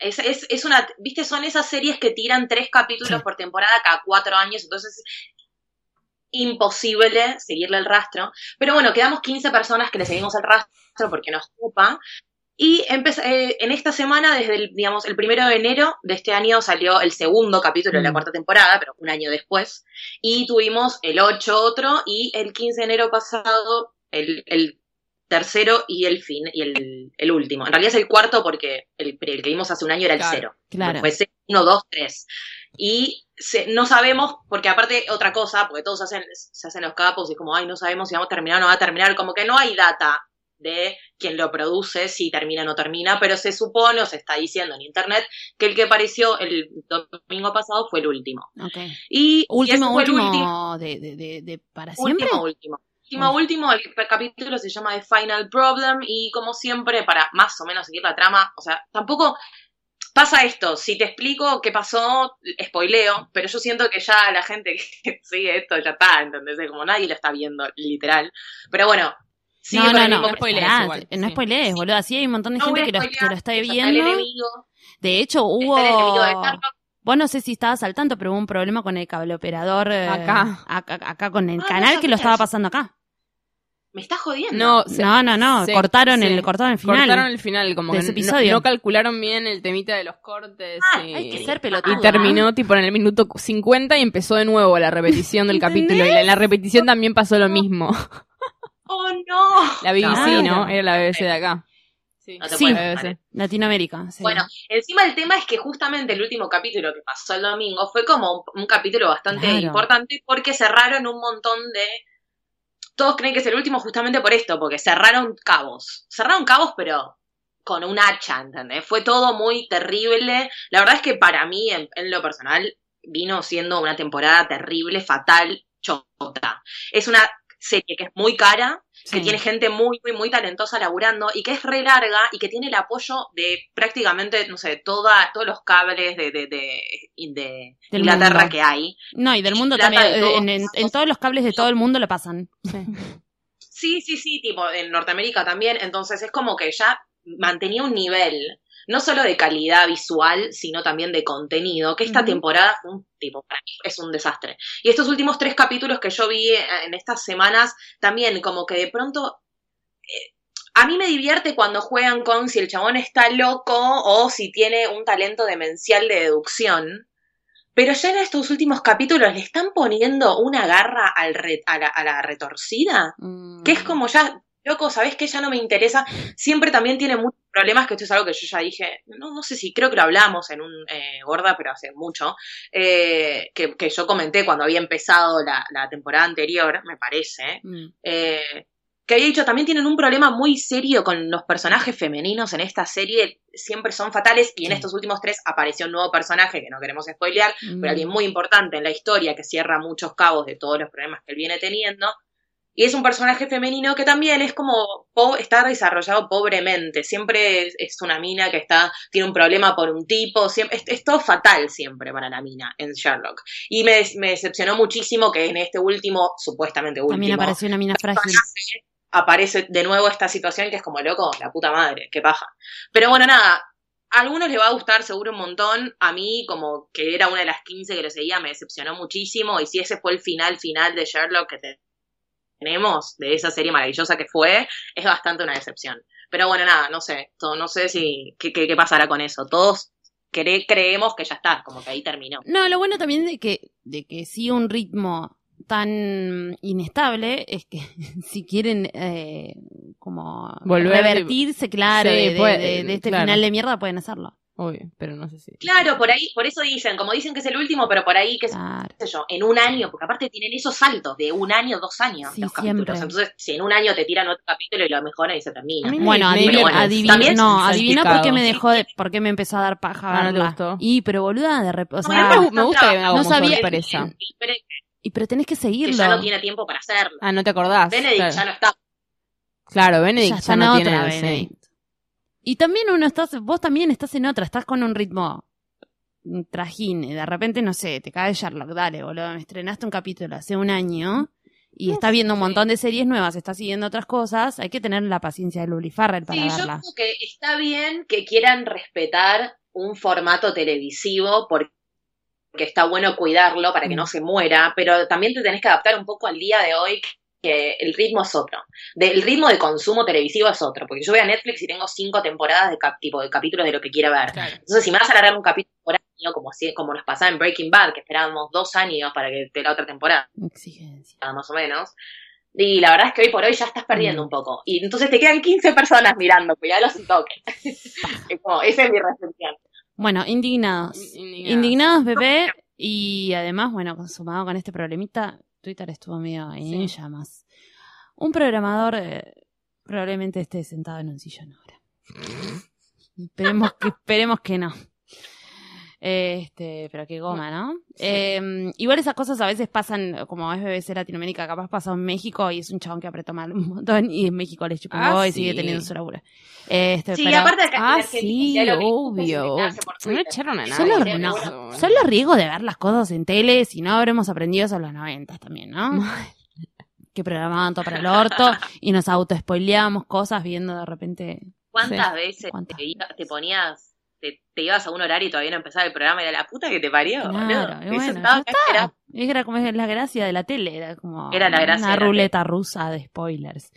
Es, es, es una, viste, son esas series que tiran tres capítulos
Sí.
por temporada cada cuatro años, entonces es imposible seguirle el rastro. Pero bueno, quedamos 15 personas que le seguimos el rastro porque nos ocupa. Y eh, en esta semana, desde el, digamos, el primero de enero de este año salió el segundo capítulo de la
Mm.
cuarta temporada, pero un año después. Y tuvimos el 8 otro y el 15 de enero pasado el, el tercero y el fin y el, el último. En realidad es el cuarto porque el, el que vimos hace un año era el
Claro,
cero.
Claro.
Fue 1, 2, 3. Y se- no sabemos, porque aparte otra cosa, porque todos hacen, se hacen los capos y como, ay, no sabemos si vamos a terminar o no va a terminar, como que no hay data de quien lo produce, si termina o no termina, pero se supone o se está diciendo en internet que el que apareció el domingo pasado fue el último.
Ok.
Y y
Último,
fue el
último,
último,
de, de, de, para siempre.
último, último. Último, último, el capítulo se llama The Final Problem y como siempre, para más o menos seguir la trama, o sea, tampoco pasa esto, si te explico qué pasó, spoileo, pero yo siento que ya la gente que sigue esto ya está, ¿entendés? Como nadie lo está viendo, literal. Pero bueno, sigue
no, no,
el
no,
no spoilees igual,
no
sí.
spoilees, boludo. Así hay un montón de
No
gente que lo, que lo está viendo. De hecho, hubo. Vos no sé si estabas al tanto, pero hubo un problema con el cable operador. eh,
Acá.
acá. acá con el
Ah, no
canal que lo estaba pasando acá.
Me estás jodiendo.
No, se-
no, no, no.
se-
cortaron,
se-
el, cortaron el final.
Cortaron el final, como
de
que
ese
no-
episodio.
No, calcularon bien el temita de los cortes.
Ah,
y,
Hay que ser pelotudo.
y terminó tipo en el minuto 50 y empezó de nuevo la repetición del capítulo. Y en la repetición también pasó lo mismo.
Oh, no.
La BBC,
Claro.
¿no? Era la BBC de acá. Sí,
No te
Sí.
puedes.
Latinoamérica. sí.
Bueno, encima el tema es que justamente el último capítulo que pasó el domingo fue como un, un capítulo bastante
Claro.
importante porque cerraron un montón de... Todos creen que es el último justamente por esto, porque cerraron cabos. Cerraron cabos, pero con un hacha, ¿entendés? Fue todo muy terrible. La verdad es que para mí, en, lo personal, vino siendo una temporada terrible, fatal, chota. Es una serie que es muy cara, que
Sí.
tiene gente muy, muy, muy talentosa laburando y que es re larga y que tiene el apoyo de prácticamente, no sé, toda, todos los cables de, de, de, de Inglaterra
mundo.
que hay.
No, y del mundo
Plata
también.
de todos
En, en- en
lados.
todos los cables de todo el mundo lo pasan.
Sí, sí, sí, tipo en Norteamérica también. Entonces es como que ya mantenía un nivel, no solo de calidad visual, sino también de contenido, que esta temporada fue un tipo, para mí es un desastre. Y estos últimos tres capítulos que yo vi eh, en estas semanas, también como que de pronto... eh, a mí me divierte cuando juegan con si el chabón está loco o si tiene un talento demencial de deducción. Pero ya en estos últimos capítulos le están poniendo una garra al re- a, la, a la retorcida
Mm.
que es como ya, loco, ¿sabés que Ya no me interesa. Siempre también tiene muchos problemas, que esto es algo que yo ya dije, no, no sé si creo que lo hablamos en un eh, gorda, pero hace mucho, eh, que, que yo comenté cuando había empezado la, la temporada anterior, me parece,
Mm.
eh, que había dicho, también tienen un problema muy serio con los personajes femeninos en esta serie, siempre son fatales, y en
Sí.
estos últimos tres apareció un nuevo personaje que no queremos spoilear,
Mm.
pero alguien muy importante en la historia que cierra muchos cabos de todos los problemas que él viene teniendo. Y es un personaje femenino que también es como, po- está desarrollado pobremente. Siempre es, una mina que está, tiene un problema por un tipo. Siempre, es, es todo fatal siempre para la mina en Sherlock. Y me, decepcionó muchísimo que en este último, supuestamente último,
También apareció una mina frágil.
aparece de nuevo esta situación que es como loco, la puta madre, qué paja. Pero bueno, nada, a algunos les va a gustar seguro un montón. A mí, como que era una de las 15 que lo seguía, me decepcionó muchísimo. Y si ese fue el final final de Sherlock que te- tenemos, de esa serie maravillosa que fue, es bastante una decepción. Pero bueno, nada, no sé, no sé si qué, qué- qué pasará con eso. Todos cre- creemos que ya está, como que ahí terminó.
No, lo bueno también de que, de que sigue un ritmo tan inestable es que si quieren eh, como
Volver-
revertirse, claro,
Sí,
de, de-
puede-
de- de este
claro.
final de mierda pueden hacerlo.
Obvio, pero no sé si.
Claro, por ahí, por eso dicen, como dicen que es el último, pero por ahí que
Claro.
qué sé yo, en un año, porque aparte tienen esos saltos de un año, dos años
Sí,
los
siempre.
capítulos. Entonces, si en un año te tiran otro capítulo y lo mejoran y se termina.
Bueno, adivina,
bueno, también
no,
es
adivina por qué me dejó de, por qué me empezó a dar paja
Ah, ¿no te
verla.
gustó?
Y pero boluda, de repente, o
No,
sea,
me, me gusta que me haga
no sabía-
sorpresa.
Pero
y pero tenés que
que
seguirlo.
ya no tiene tiempo para hacerlo.
Ah, ¿no te acordás?
Benedict
claro.
ya no está.
Claro, Benedict
ya
ya, no
otra,
tiene...
Y también uno estás, vos también estás en otra, estás con un ritmo un trajín, y de repente, no sé, te cae Sherlock, dale, boludo, me estrenaste un capítulo hace un año y estás viendo un montón de series nuevas, estás siguiendo otras cosas, hay que tener la paciencia de Luli Farrell para
Sí, yo creo que está bien que quieran respetar un formato televisivo porque está bueno cuidarlo para que
Mm.
no se muera, pero también te tenés que adaptar un poco al día de hoy que el ritmo es otro. El ritmo de consumo televisivo es otro, porque yo voy a Netflix y tengo cinco temporadas de cap- tipo de capítulos de lo que quiera ver.
Claro.
Entonces, si me vas a alargar un capítulo por año, como, así, como nos pasaba en Breaking Bad, que esperábamos dos años para que esté la otra temporada,
Exigencia.
más o menos. Y la verdad es que hoy por hoy ya estás perdiendo
Mm.
un poco. Y entonces te quedan 15 personas mirando, cuidalos y toquen. es como, esa es mi reflexión.
Bueno, indignados.
Indignados.
Indignados, bebé. Y además, bueno, consumado con este problemita, Twitter estuvo medio en
Sí.
llamas. Un programador eh, probablemente esté sentado en un sillón ahora. esperemos que, esperemos que no. Este, pero qué goma, ¿no? Eh, igual esas cosas a veces pasan, como es BBC Latinoamérica, capaz pasa en México y es un chabón que apretó mal un montón y en México le chupa un
Ah,
y
sí.
sigue teniendo su laburo. Este,
Sí,
pero-
aparte en
Ah, sí,
que
obvio.
es quedarse por
No echaron a
Son
nadie.
los,
Sí,
no,
seguro.
son los riesgos de ver las cosas en tele si no habremos aprendido eso en los 90 también, ¿no? que programaban todo para el orto y nos auto-spoileábamos cosas viendo de repente.
¿Cuántas
Sí.
veces
¿Cuántas
te, iba- te ponías, te, te ibas a un horario y todavía no empezaba el programa? Era la puta que te parió,
Claro,
boludo.
y
Eso
bueno,
acá esperando.
Era como es la gracia de la tele, era como
Era la gracia
una ruleta rusa de spoilers.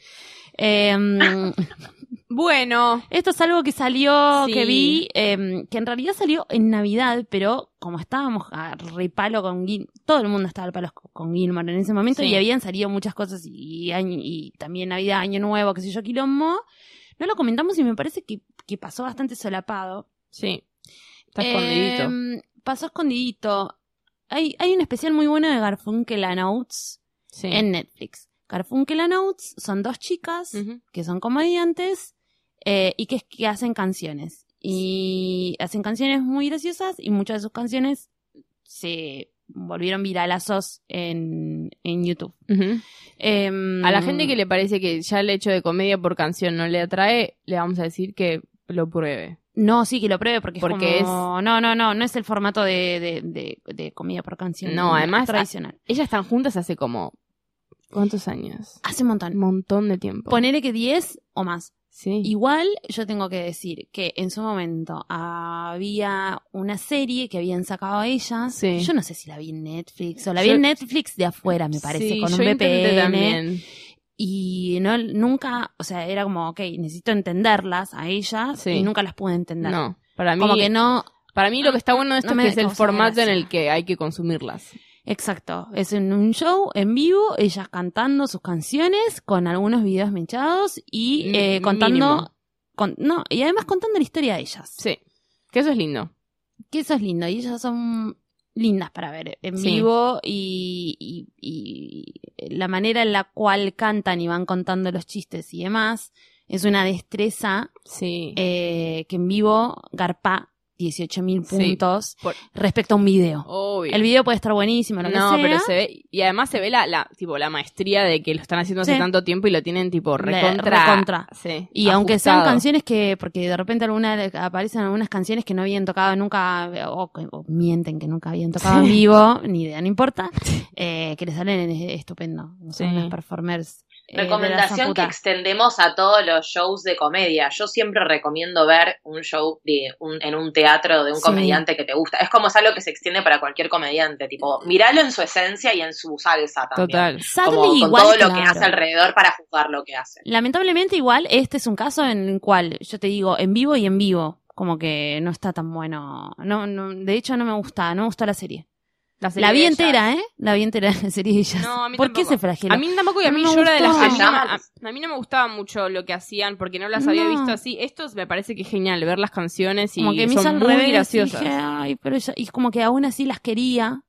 Em,
Bueno,
Esto es algo que salió,
Sí.
que vi, em, que en realidad salió en Navidad, pero como estábamos a repalo con Gil, todo el mundo estaba al palo con Gilmore en ese momento
Sí.
y habían salido muchas cosas y, año- y también Navidad, Año Nuevo, qué sé yo, Quilombo. No lo comentamos y me parece que, que pasó bastante solapado.
Sí. Está escondidito.
Em, pasó escondidito. Hay, hay un especial muy bueno de Garfunkel and Oates
Sí.
en Netflix. Garfunkel and Oates son dos chicas que son comediantes eh, y que, que hacen canciones. Y hacen canciones muy graciosas y muchas de sus canciones se volvieron viralazos en, en YouTube. Em,
A la gente que le parece que ya el hecho de comedia por canción no le atrae, le vamos a decir que lo pruebe.
No, sí, que lo pruebe porque,
Porque
es como... No, no, no, no es el formato de, de, de, de comida por canción.
No, además-
Tradicional.
Ellas están juntas hace como... ¿Cuántos años?
Hace un montón.
montón de tiempo.
Ponele que 10 o más.
sí.
Igual yo tengo que decir que en su momento había una serie que habían sacado ellas.
Sí.
Yo no sé si la vi en Netflix o la vi en Netflix de afuera, me parece,
Sí,
con un
yo
VPN.
también.
Y no, nunca, o sea, era como, ok, necesito entenderlas a ellas
Sí.
y nunca las pude entender.
No, para mí,
Como que no,
para mí lo que está bueno de esto
No me
es que es el formato en el que hay que consumirlas.
exacto. Es en un show en vivo, ellas cantando sus canciones con algunos videos menchados y eh, contando, con- no, y además contando la historia de ellas.
Sí, que eso es lindo.
que eso es lindo y ellas son lindas para ver en
Sí.
vivo y, y- y la manera en la cual cantan y van contando los chistes y demás es una destreza
Sí.
eh, que en vivo garpa 18.000
Sí.
puntos
Por-
respecto a un video.
Obvio.
El video puede estar buenísimo, lo que
no,
sea.
pero se ve, y además se ve la, la, tipo, la maestría de que lo están haciendo hace tanto tiempo y lo tienen tipo recontra.
recontra.
Sí,
Y aunque sean canciones que, porque de repente alguna, aparecen algunas canciones que no habían tocado nunca, o, o mienten que nunca habían tocado en vivo, ni idea, no importa, eh, que les salen en- estupendo. Son
Sí.
unos eh,
Recomendación que extendemos a todos los shows de comedia. Yo siempre recomiendo ver un show de un- en un teatro de un
Sí.
comediante que te gusta. Es como es algo que se extiende para cualquier comediante. Tipo, miralo en su esencia y en su salsa también.
Total.
Sadly,
Como con
igual,
todo lo que hace alrededor para juzgar lo que hace.
Lamentablemente igual este es un caso en el cual yo te digo en vivo y en vivo como que no está tan bueno. No, no, de hecho no me gusta, no me gustó la serie.
Serie
La vi
de
entera, ¿eh? La vi entera la serie de ellas.
No, a mí
¿Por qué se flagela?
A mí tampoco y a
No
mí
me
yo era de las
gustó.
a no, a, mí no me gustaba mucho lo que hacían porque no las había
No.
visto así. Estos me parece que es genial ver las canciones y
como que me
son muy
revés,
graciosas.
dije, ay, pero ella- y como que aún así las quería,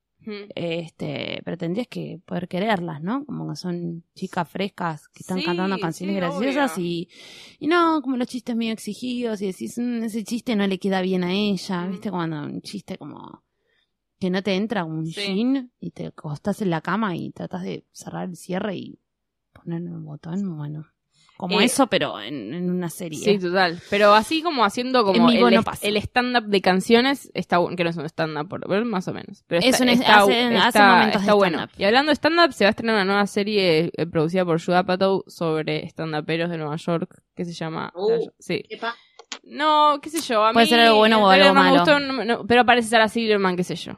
este, pero tendrías que poder quererlas, ¿no? Como que son chicas frescas que están
Sí,
cantando canciones
sí,
graciosas y, y no, como los chistes medio exigidos y decís, "Mm, ese chiste no le queda bien a ella. ¿viste? Cuando un chiste como que no te entra un
Sí.
jean y te acostás en la cama y tratas de cerrar el cierre y poner el botón, bueno. Como
Eh,
eso, pero en, en una serie.
Sí, total. Pero así como haciendo como
En vivo
el,
no
el stand-up de canciones, está que no es un stand-up, por- pero más o menos. Pero
Es
está,
un-
está,
hace-
está-
hace momentos de
está bueno.
stand-up.
Y hablando de stand-up, se va a estrenar una nueva serie eh, producida por Judd Apatow sobre stand-uperos de Nueva York, que se llama...
Uh.
sí.
¿Qué pa-
No, qué sé yo. A
Puede
mí
ser algo bueno o algo
no me
malo.
gustó, no- no, pero parece Sarah Silverman, qué sé yo.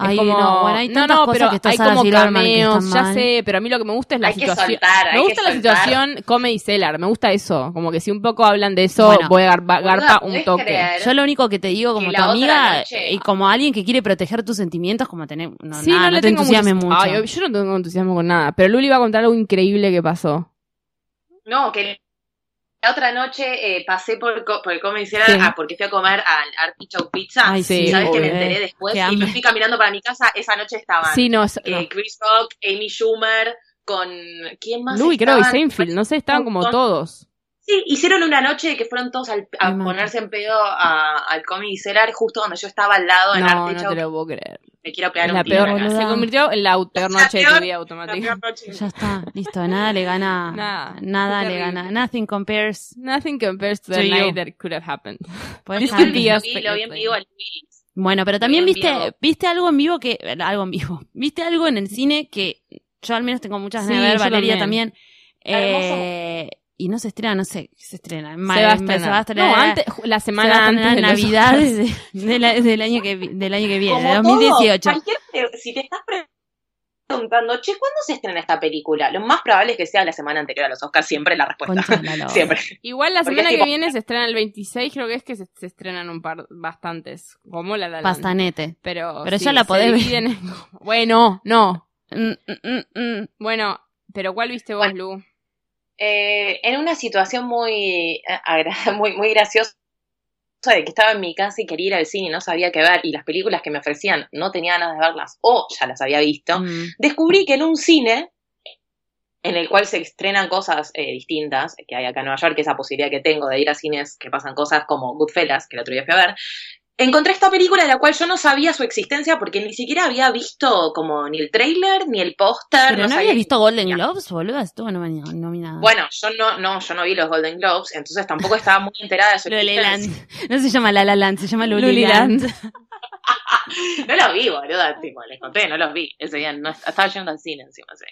Ay,
es como,
no, bueno, hay tantas
no,
cosas
pero
que está
hay
Sarah
como
Silverman
cameos, ya
mal.
sé, pero a mí lo que me gusta es la
Hay que
situación.
soltar,
me
que
gusta la
soltar.
situación comedy seller, me gusta eso, como que si un poco hablan de eso,
Bueno.
voy a garpa, garpa un
¿podés
toque.
Yo lo único que te digo como tu amiga
noche-
y como alguien que quiere proteger tus sentimientos, como tener, no,
Sí,
nada,
no,
no,
le
te
tengo
entusiasmes
mucho.
mucho.
Ay, yo no tengo entusiasmo con nada, pero Luli va a contar algo increíble que pasó.
No, que la otra noche eh, pasé por, por el Comedy
Sí.
Cellar ah, porque fui a comer al Artichoke Pizza.
Ay,
sí,
y sabes que me enteré después
Qué
y
hambre.
me fui caminando para mi casa. Esa noche estaban
Sí, no, es-
eh. Chris Rock, Amy Schumer, con. ¿Quién más?
Louis, creo, y? Seinfeld, no sé, estaban como todos.
Sí, hicieron una noche que fueron todos al- a ponerse en pedo a- al Comedy Cellar justo donde yo estaba al lado en
No, no
Artichoke.
te lo puedo creer.
Me quiero pegar un
la
tiro
peor,
acá.
se convirtió en la peor
La
noche de tu vida automática.
Ya está, listo, nada le gana,
Nada,
nada le gana, nothing compares.
Nothing compares to
To
the
you.
night that could have happened.
Puedes
This
dejar-
could be us,
Sí, lo vi en vivo al.
Bueno, pero también viste, viste algo en vivo que, algo en vivo, viste algo en el cine que yo al menos tengo muchas ganas
Sí,
de ver, Valeria
también.
también. Eh, y no se estrena, no sé, se estrena. en
se
mayo,
va a
se
estrenar.
va a estrenar.
No, antes, la
se
semana antes de
Navidad de- de la- del, año que, del año que viene, de
Como
2018.
todo, si te estás preguntando, che, ¿cuándo se estrena esta película? Lo más probable es que sea la semana anterior a los Oscars, siempre la respuesta.
De.
Siempre.
Igual la semana que
tipo-
viene se estrena el 26, creo que es que se, se estrenan un par, bastantes, como la Land.
Pastanete.
Pero,
Pero
sí,
ya la
se
podés ver.
dividen en- Bueno, no.
Mm, mm, mm, mm.
Bueno, pero ¿cuál viste vos, Lu?
Eh, en una situación muy, eh, muy, muy graciosa de que estaba en mi casa y quería ir al cine y no sabía qué ver y las películas que me ofrecían no tenía ganas de verlas o ya las había visto,
Mm.
descubrí que en un cine en el cual se estrenan cosas eh, distintas, que hay acá en Nueva York, esa posibilidad que tengo de ir a cines que pasan cosas como Goodfellas, que el otro día fui a ver, encontré esta película de la cual yo no sabía su existencia porque ni siquiera había visto como ni el trailer ni el póster.
Pero no, habías
ni-
visto Golden Globes, boludo, estuvo nominada.
Bueno, yo no, no, yo no vi los Golden Globes, entonces tampoco estaba muy enterada de su existencia.
No se llama La La Land, se llama
Luliland.
Luliland.
No los vi, boluda, tipo, les conté, no los vi. Ese día no estaba yendo al cine encima ese.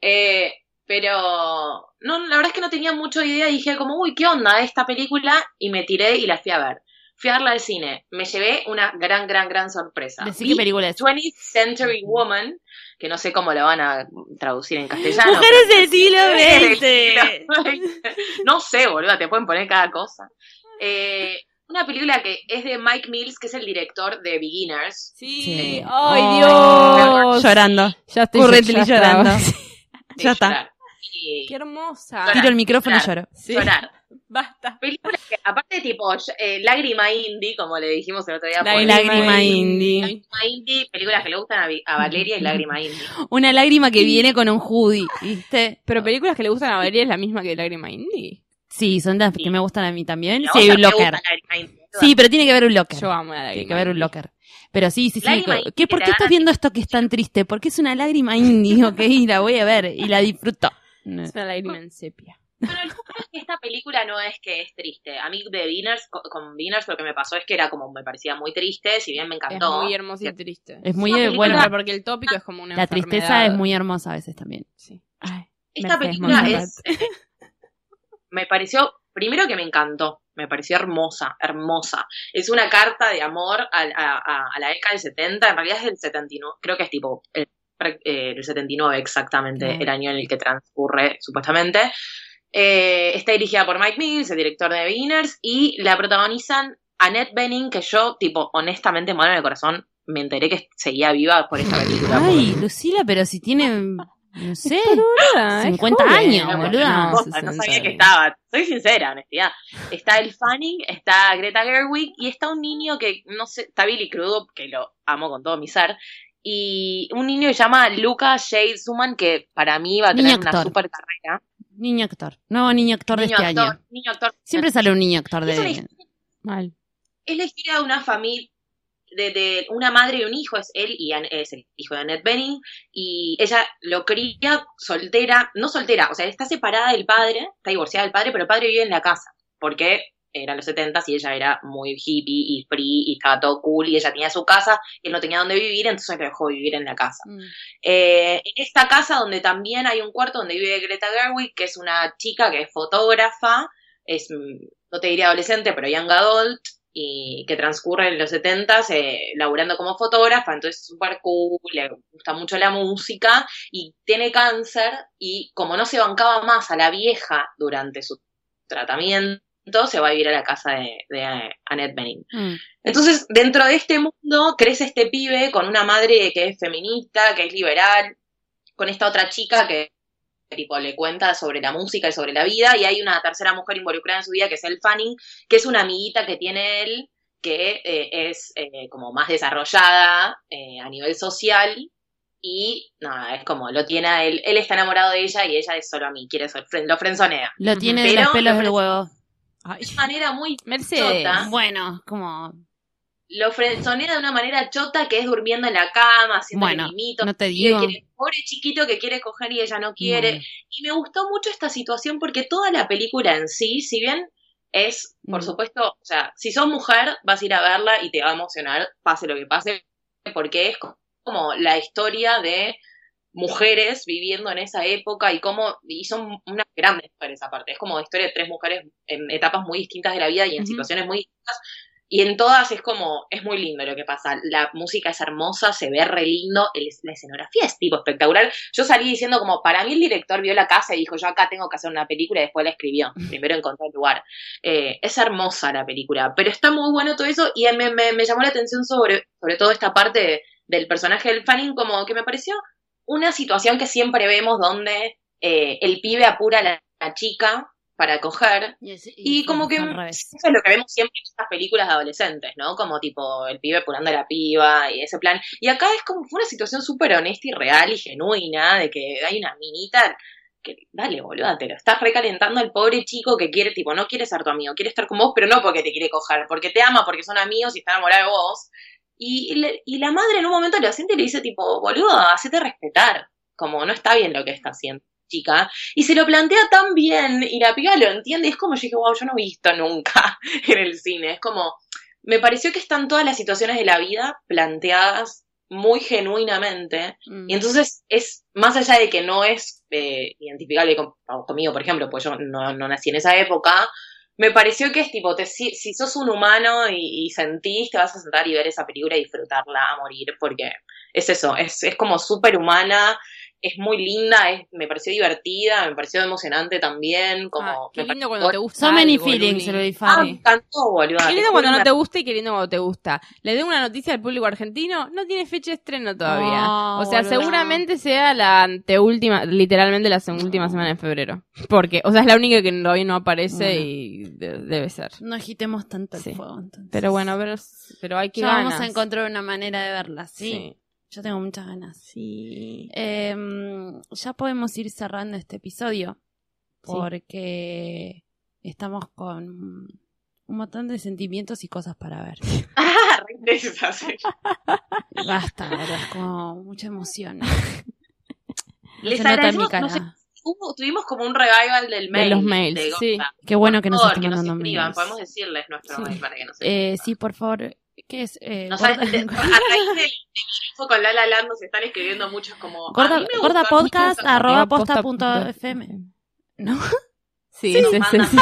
Eh, pero no, la verdad es que no tenía mucha idea y dije como, uy, ¿qué onda esta película? Y me tiré y la fui a ver. Fui a verla al cine. Me llevé una gran, gran, gran sorpresa.
Decí qué película es.
20th Century Woman, que no sé cómo la van a traducir en castellano.
Mujeres del siglo XX.
No sé, boluda, te pueden poner cada cosa. Eh, una película que es de Mike Mills, que es el director de Beginners.
Sí.
Sí.
¡Ay,
Oh,
Dios!
Llorando.
Ya estoy ya
llorando. Ya está.
llorar. Y
Qué hermosa.
Llorar.
Tiro el micrófono y
Llorar.
lloro.
Sí.
llorar.
Basta.
Película que, aparte, tipo, eh, lágrima indie, como le dijimos el otro día.
La
por-
lágrima indie.
Lágrima indie, películas que le gustan a, Valeria y lágrima indie.
Una lágrima que viene con un hoodie, ¿viste?
Pero películas que le gustan a Valeria es la misma que Lágrima Indie.
Sí, son las que me gustan a mí también. Sí, un locker. Sí, pero tiene que haber un locker.
Yo amo la
Tiene
lágrima.
que haber un locker. Pero sí, sí, sí.
Lágrima
¿Qué, ¿Por qué estás viendo esto que es tan triste? Porque es una lágrima indie, ok, la voy a ver y la disfruto.
Es una lágrima en sepia.
Pero el es que esta película no es que es triste. A mí de Beginners, co- con Beginners lo que me pasó es que era como, me parecía muy triste, si bien me
Es
encantó.
muy hermosa y triste.
Es muy,
película-
bueno,
porque el tópico es como una
la tristeza es muy hermosa a veces también.
Sí. Ay,
Esta
Mercedes
película es. me pareció, primero que me encantó, me pareció hermosa, hermosa. Es una carta de amor a, a- a- a la década del 70, en realidad es del 79, creo que es tipo el, eh, el 79 exactamente, el año en el que transcurre supuestamente. Eh, está dirigida por Mike Mills, el director de Beginners, y la protagonizan Annette Bening, que yo, tipo, honestamente, mano en el corazón, me enteré que seguía viva por esta película.
Ay, Lucila, pero si tiene, no sé.
Es
50
joven.
años,
No,
boluda.
no, posta, no
60
sabía que estaba. Soy sincera, honestidad. Está el Fanning, está Greta Gerwig y está un niño que, no sé, está Billy Crudup, que lo amo con todo mi ser. Y un niño que se llama Luca Shade Suman, que para mí va a tener una super carrera.
Niño actor. Nuevo niño actor de
niño
este
actor,
año.
niño actor.
Siempre sale un niño actor
Es
de...
historia-
Mal.
es la historia de una familia, de, de una madre y un hijo, es él y An- es el hijo de Annette Bening, y ella lo cría soltera, no soltera, o sea, está separada del padre, está divorciada del padre, pero el padre vive en la casa, porque eran los 70 y ella era muy hippie y free y estaba todo cool y ella tenía su casa y él no tenía dónde vivir, entonces lo dejó vivir en la casa.
Mm.
Eh, en esta casa donde también hay un cuarto donde vive Greta Gerwig, que es una chica que es fotógrafa, es, mm, no te diría adolescente, pero young adult, y que transcurre en los 70 eh, laburando como fotógrafa, entonces es súper cool, le gusta mucho la música, y tiene cáncer, y como no se bancaba más a la vieja durante su tratamiento, se va a vivir a la casa de, de Annette Bening.
Mm.
Entonces, dentro de este mundo, crece este pibe con una madre que es feminista, que es liberal, con esta otra chica que tipo le cuenta sobre la música y sobre la vida, y hay una tercera mujer involucrada en su vida, que es el Fanning, que es una amiguita que tiene él, que eh, es eh, como más desarrollada eh, a nivel social, y nada, es como, lo tiene a él, él está enamorado de ella y ella es solo a mí, quiere ser, lo frenzonea.
Lo tiene de los pelos del huevo.
Ay,
De manera muy
Mercedes.
Chota.
Bueno, como...
lo frenzonea de una manera chota que es durmiendo en la cama, haciendo
Bueno, no te digo.
quiere- pobre chiquito que quiere coger y ella no quiere.
Bueno.
Y me gustó mucho esta situación porque toda la película en sí, si bien es, por
Mm.
supuesto, o sea, si sos mujer, vas a ir a verla y te va a emocionar, pase lo que pase, porque es como la historia de mujeres viviendo en esa época y cómo, y son unas grandes mujeres aparte, es como historia de tres mujeres en etapas muy distintas de la vida y en
Ujú.
situaciones muy distintas, y en todas es como, es muy lindo lo que pasa. La música es hermosa, se ve re lindo, el- la escenografía es tipo espectacular. Yo salí diciendo como, para mí el director vio la casa y dijo, yo acá tengo que hacer una película y después la escribió. Primero encontró el lugar. Eh, es hermosa la película, pero está muy bueno todo eso y me, me- me llamó la atención sobre, sobre todo esta parte de- del personaje del Fanning, como que me pareció una situación que siempre vemos donde eh, el pibe apura a la, la chica para coger y como que eso es lo que vemos siempre en estas películas de adolescentes, ¿no? Como tipo el pibe apurando a la piba y ese plan. Y acá es como fue una situación súper honesta y real y genuina de que hay una minita que, dale, boluda, te lo estás recalentando al pobre chico que quiere, tipo, no quiere ser tu amigo, quiere estar con vos, pero no porque te quiere coger, porque te ama, porque son amigos y está enamorado de vos. Y, y le- y la madre en un momento lo siente y le dice, tipo, boluda, hacete respetar. Como no está bien lo que está haciendo, chica. Y se lo plantea tan bien y la piba lo entiende. Y es como yo dije, wow, yo no he visto nunca en el cine. Es como, me pareció que están todas las situaciones de la vida planteadas muy genuinamente.
Mm.
Y entonces es, más allá de que no es eh, identificable con- conmigo, por ejemplo, pues yo no, no nací en esa época, me pareció que es tipo, te, si, si sos un humano y, sentís, te vas a sentar y ver esa película y disfrutarla a morir, porque es eso, es, es como súper humana, es muy linda, es, me pareció divertida, me pareció emocionante también, como...
Ah, qué
me
lindo
pareció-
cuando te gusta.
So many feelings,
Luli.
lo
Ah, encantó, boluda.
Qué lindo cuando no te gusta y qué lindo cuando te gusta. Le doy una noticia al público argentino, no tiene fecha de estreno todavía.
No,
o sea,
boluda.
seguramente sea la anteúltima, literalmente la última semana de febrero. Porque, o sea, es la única que todavía no aparece
Bueno.
y de- debe ser.
No agitemos tanto el
Sí.
fuego, entonces.
Pero bueno, pero, pero hay que
ya
ganas.
vamos a encontrar una manera de verla, ¿sí?
Sí.
Yo tengo muchas ganas.
Sí.
Em, ya podemos ir cerrando este episodio
Sí.
porque estamos con un montón de sentimientos y cosas para ver.
Sí.
Basta, verdad, es como mucha emoción. No
Les
se nota en mi
agradecemos, no sé,
cara.
hubo- tuvimos como un revival del mail.
los mails,
de
sí.
Qué bueno que nos
favor, que nos
mandando
escriban,
mails.
podemos decirles nuestro
Sí.
mail para que nos
Eh, sí, por favor. ¿Qué es? Eh,
No
gorda-
sabes, de- a raíz del, info con Lala Land nos están escribiendo muchos como
Gorda, gorda podcast
mucho
arroba posta
posta
punto fm. ¿No?
Sí,
Sí,
sí, sí.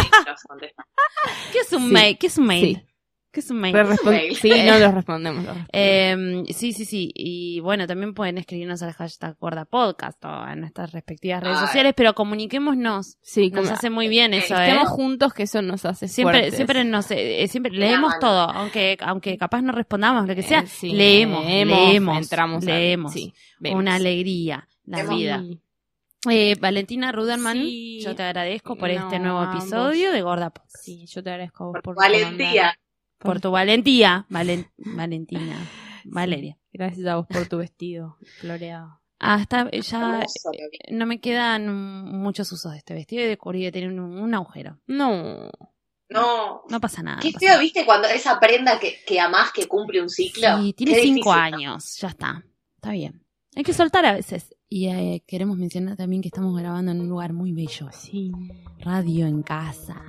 ¿Qué es un
Sí.
mail? ¿Qué es un mail? ¿Qué es un mail?
Re respon-
Mail.
sí, no los respondemos. los respondemos.
Eh, sí, sí, sí. Y bueno, también pueden escribirnos al hashtag Gorda Podcast o en nuestras respectivas redes
Ay.
sociales, pero comuniquémonos.
sí,
Nos
como-
hace muy bien eso, ¿eh?
estemos juntos que eso nos hace
Siempre,
fuertes.
siempre nos, eh, siempre
la
leemos todo, aunque, aunque capaz no respondamos, lo que sea,
Eh, sí,
leemos, leemos,
entramos, a-
leemos.
sí, vemos.
una alegría, la vida. Eh, Valentina Ruderman,
Sí.
yo te agradezco por este nuevo
ambos.
episodio de Gorda Podcast.
Sí, yo te agradezco a
Por
por,
valentía.
mandar-
Por tu valentía, Valen- Valentina, Valeria.
Gracias a vos por tu vestido floreado.
Hasta ya
Hermoso, lo vi.
no me quedan muchos usos de este vestido y descubrí que tiene un, un agujero.
No.
No.
No pasa nada.
Qué feo, ¿viste? Cuando esa prenda que, que amás que cumple un ciclo.
Sí, tiene
Qué
cinco
difícil, ¿no?
años, ya está. Está bien. Hay que soltar a veces. Y eh, queremos mencionar también que estamos grabando en un lugar muy bello.
Sí.
Radio en casa.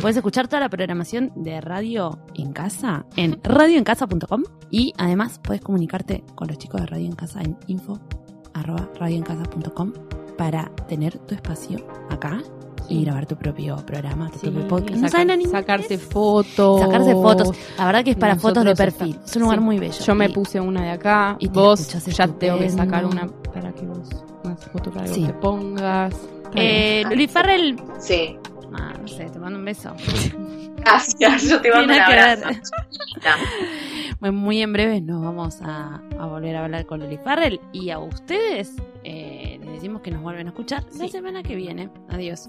Puedes escuchar toda la programación de Radio en Casa en radioencasa.com y además puedes comunicarte con los chicos de Radio en Casa en info arroba radioencasa.com para tener tu espacio acá y grabar tu propio programa, tu
Sí,
propio podcast.
sacar-
¿No saben ni-
sacarse fotos.
sacarse fotos. La verdad que es para fotos de perfil.
está-
Es un lugar
sí.
muy bello.
Yo me puse una de acá.
y te
vos ya tengo que sacar una para que vos. Una foto para que
Sí.
vos te pongas.
Eh, Luli Farrell,
Sí.
Ah, no sé, te mando un beso.
Gracias, yo te mando un abrazo.
Bueno, muy en breve nos vamos a, a volver a hablar con Luli Farrell y a ustedes eh, les decimos que nos vuelven a escuchar la semana que viene. Adiós.